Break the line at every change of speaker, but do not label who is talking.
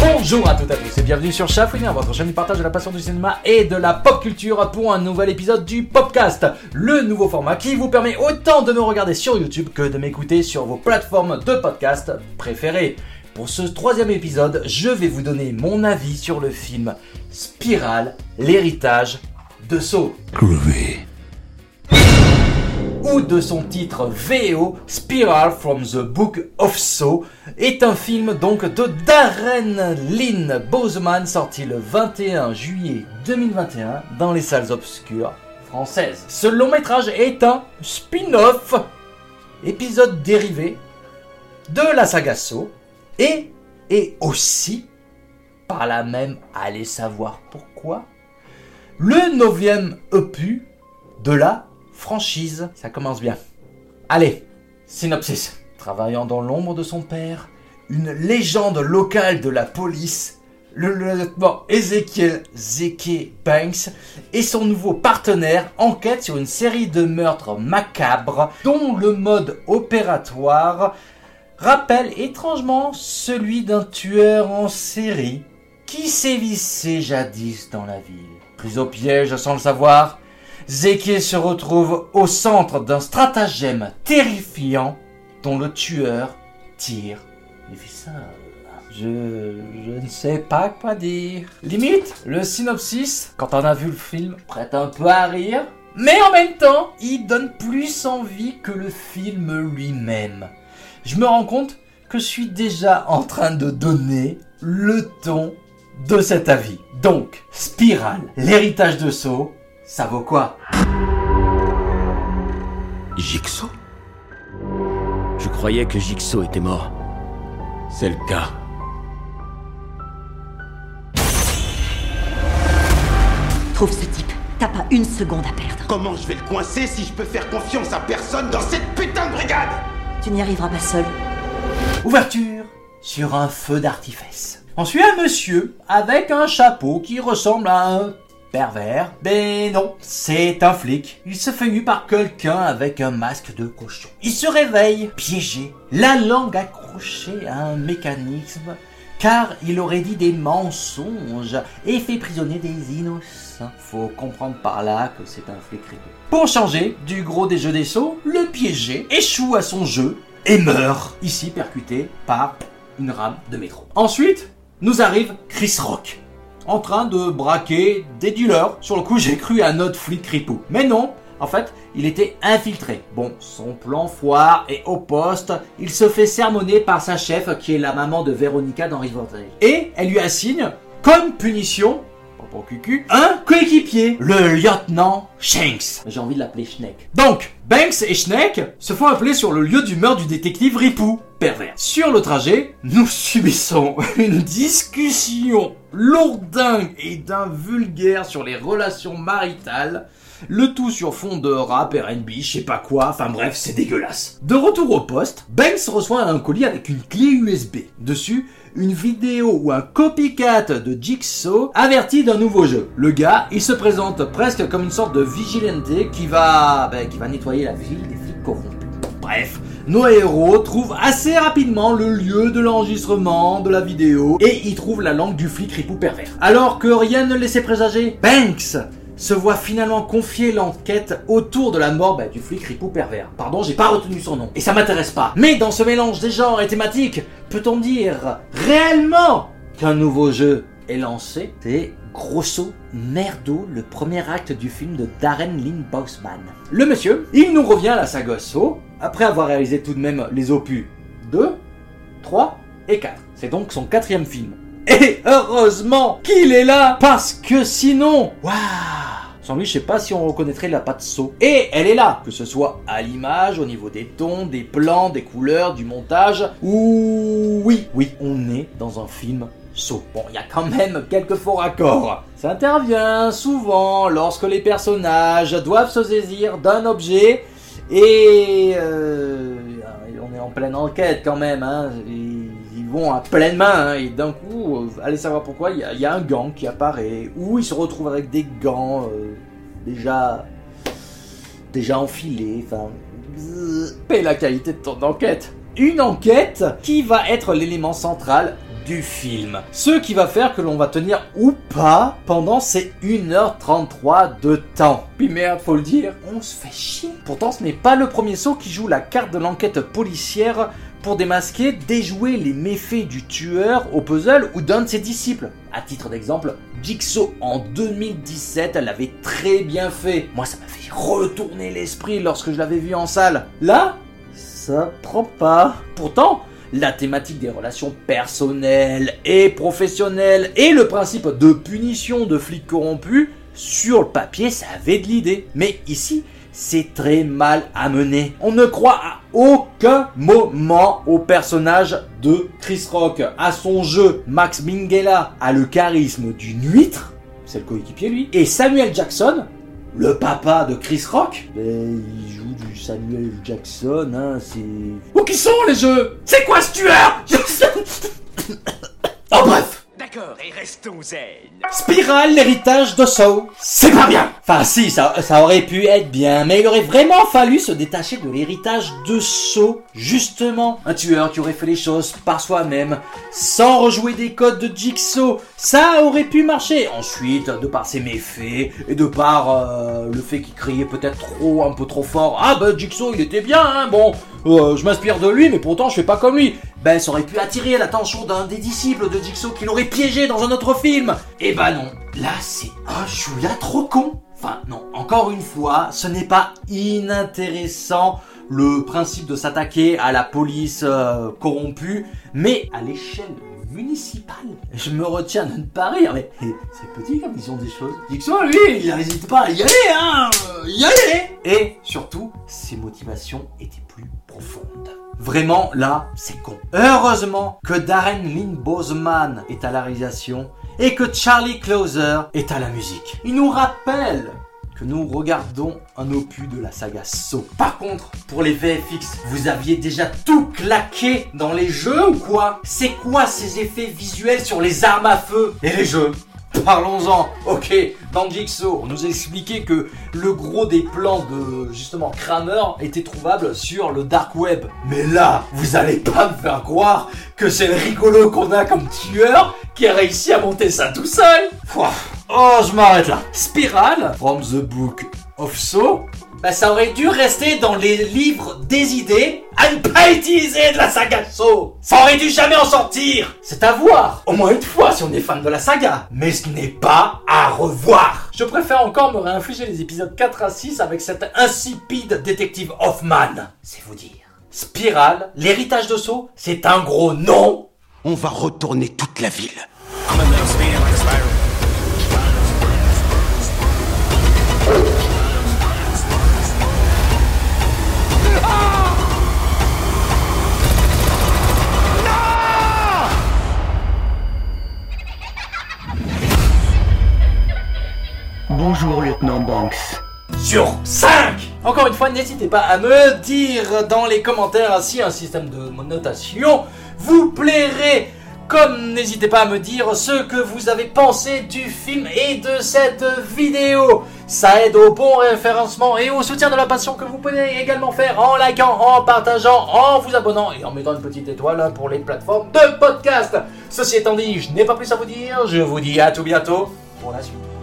Bonjour à toutes et à tous et bienvenue sur Chafouiner, votre chaîne du partage de la passion du cinéma et de la pop culture pour un nouvel épisode du Popcast, le nouveau format qui vous permet autant de me regarder sur YouTube que de m'écouter sur vos plateformes de podcast préférées. Pour ce troisième épisode, je vais vous donner mon avis sur le film Spirale, l'héritage de Saw. De son titre VO, Spiral from the Book of Saw, est un film donc de Darren Lynn Boseman sorti le 21 juillet 2021 dans les salles obscures françaises. Ce long métrage est un spin-off, épisode dérivé de la saga Saw, et est aussi, par là même, allez savoir pourquoi, le neuvième EP de la franchise. Ça commence bien. Allez, synopsis. Travaillant dans l'ombre de son père, une légende locale de la police, le lieutenant Ezekiel Zeke Banks et son nouveau partenaire enquêtent sur une série de meurtres macabres dont le mode opératoire rappelle étrangement celui d'un tueur en série qui sévissait jadis dans la ville. Pris au piège sans le savoir, Zeke se retrouve au centre d'un stratagème terrifiant dont le tueur tire les ficelles. Je, je ne sais pas quoi dire. Limite, le synopsis, quand on a vu le film, prête un peu à rire. Mais en même temps, il donne plus envie que le film lui-même je me rends compte que je suis déjà en train de donner le ton de cet avis. Donc, Spirale, l'héritage de Saw, ça vaut quoi?
Jigsaw? Je croyais que Jigsaw était mort. C'est le cas.
Trouve ce type. T'as pas une seconde à perdre.
Comment je vais le coincer si je peux faire confiance à personne dans cette putain de brigade?
Tu n'y arriveras pas seul.
Ouverture sur un feu d'artifice. On suit un monsieur avec un chapeau qui ressemble à un pervers. Mais non, c'est un flic. Il se fait nu par quelqu'un avec un masque de cochon. Il se réveille, piégé, la langue accrochée à un mécanisme, car il aurait dit des mensonges et fait prisonnier des innocents. Faut comprendre par là que c'est un flic rigolo. Pour changer du gros des jeux des sauts, le piégé échoue à son jeu et meurt, ici percuté par une rame de métro. Ensuite, nous arrive Chris Rock, en train de braquer des dealers. Sur le coup, j'ai cru à notre flic ripou. Mais non, en fait, il était infiltré. Bon, son plan foire et au poste, il se fait sermonner par sa chef qui est la maman de Veronica dans Riverdale. Et elle lui assigne, comme punition, cucu, un coéquipier, le lieutenant Shanks. J'ai envie de l'appeler Schneck. Donc, Banks et Schneck se font appeler sur le lieu du meurtre du détective Ripou, pervers. Sur le trajet, nous subissons une discussion lourdingue et d'un vulgaire sur les relations maritales. Le tout sur fond de rap, R&B, je sais pas quoi, enfin bref, c'est dégueulasse. De retour au poste, Banks reçoit un colis avec une clé USB. Dessus, une vidéo ou un copycat de Jigsaw averti d'un nouveau jeu. Le gars, il se présente presque comme une sorte de vigilante qui va, ben, qui va nettoyer la ville des flics corrompus. Bref, nos héros trouvent assez rapidement le lieu de l'enregistrement de la vidéo et y trouvent la langue du flic ripou pervers. Alors que rien ne laissait présager, Banks se voit finalement confier l'enquête autour de la mort bah, du flic ripou pervers. Pardon, j'ai pas retenu son nom. Et ça m'intéresse pas. Mais dans ce mélange des genres et thématiques, peut-on dire réellement qu'un nouveau jeu est lancé? C'est grosso merdo le premier acte du film de Darren Lynn Bousman. Le monsieur, il nous revient à la saga Saw, après avoir réalisé tout de même les opus 2, 3 et 4. C'est donc son quatrième film. Et heureusement qu'il est là Parce que sinon, waouh sans lui, je sais pas si on reconnaîtrait la patte saut. Et elle est là, que ce soit à l'image, au niveau des tons, des plans, des couleurs, du montage. Ou oui, oui, on est dans un film saut. Bon, il y a quand même quelques faux raccords. Ça intervient souvent lorsque les personnages doivent se saisir d'un objet et euh, on est en pleine enquête quand même. Hein. À pleine main hein, et d'un coup, euh, allez savoir pourquoi, il y, a un gant qui apparaît ou ils se retrouvent avec des gants euh, déjà déjà enfilés. Enfin, et la qualité de ton enquête. une enquête qui va être l'élément central du film. Ce qui va faire que l'on va tenir ou pas pendant ces 1h33 de temps. Puis merde, faut le dire, on se fait chier. Pourtant, ce n'est pas le premier saut qui joue la carte de l'enquête policière pour démasquer, déjouer les méfaits du tueur au puzzle ou d'un de ses disciples. À titre d'exemple, Jigsaw en 2017 l'avait très bien fait. Moi, ça m'a fait retourner l'esprit lorsque je l'avais vu en salle. Là, ça prend pas. Pourtant, la thématique des relations personnelles et professionnelles et le principe de punition de flics corrompus, sur le papier, ça avait de l'idée. Mais ici, c'est très mal amené. On ne croit à aucun moment au personnage de Chris Rock, à son jeu. Max Minghella a le charisme d'une huître, c'est le coéquipier lui, et Samuel Jackson, le papa de Chris Rock, ben, il joue du Samuel Jackson, hein, c'est... Où qui sont les jeux? C'est quoi ce tueur?
D'accord, et restons zen.
Spirale, l'héritage de Saw. C'est pas bien Enfin si, ça, ça aurait pu être bien, mais il aurait vraiment fallu se détacher de l'héritage de Saw. Justement, un tueur qui aurait fait les choses par soi-même, sans rejouer des codes de Jigsaw. Ça aurait pu marcher. Ensuite, de par ses méfaits, et de par euh, le fait qu'il criait peut-être trop, un peu trop fort. Ah bah Jigsaw, il était bien, hein, bon... Euh, je m'inspire de lui, mais pourtant je fais pas comme lui. Ben, ça aurait pu attirer l'attention d'un des disciples de Jigsaw qui l'aurait piégé dans un autre film. Eh ben non. Là, c'est un chouïa trop con. Enfin, non, encore une fois, ce n'est pas inintéressant le principe de s'attaquer à la police euh, corrompue, mais à l'échelle municipale. Je me retiens de ne pas rire, mais c'est petit comme vision des choses. Jigsaw, lui, il n'hésite pas à y aller, hein euh, Y aller Et surtout, ses motivations étaient plus profondes. Vraiment, là, c'est con. Heureusement que Darren Lynn Boseman est à la réalisation et que Charlie Closer est à la musique. Il nous rappelle que nous regardons un opus de la saga Saw. Par contre, pour les VFX, vous aviez déjà tout claqué dans les jeux ou quoi? C'est quoi ces effets visuels sur les armes à feu? Et les jeux? Parlons-en. Ok, dans Jigsaw, on nous a expliqué que le gros des plans de justement Kramer était trouvable sur le dark web. Mais là, vous allez pas me faire croire que c'est le rigolo qu'on a comme tueur qui a réussi à monter ça tout seul. Oh, je m'arrête là. Spiral, from the book of Saw, bah ça aurait dû rester dans les livres des idées à ne pas utiliser de la saga Saw. Ça aurait dû jamais en sortir. C'est à voir. Au moins une fois si on est fan de la saga. Mais ce n'est pas à revoir. Je préfère encore me réinfliger les épisodes 4 à 6 avec cet insipide détective Hoffman. C'est vous dire. Spiral, l'héritage de Saw, c'est un gros non.
On va retourner toute la ville.
Lieutenant Banks.
sur 5 Encore une fois, n'hésitez pas à me dire dans les commentaires si un système de notation vous plairait. Comme n'hésitez pas à me dire ce que vous avez pensé du film et de cette vidéo. Ça aide au bon référencement et au soutien de la passion que vous pouvez également faire en likant, en partageant, en vous abonnant et en mettant une petite étoile pour les plateformes de podcast. Ceci étant dit, je n'ai pas plus à vous dire. Je vous dis à tout bientôt pour la suite.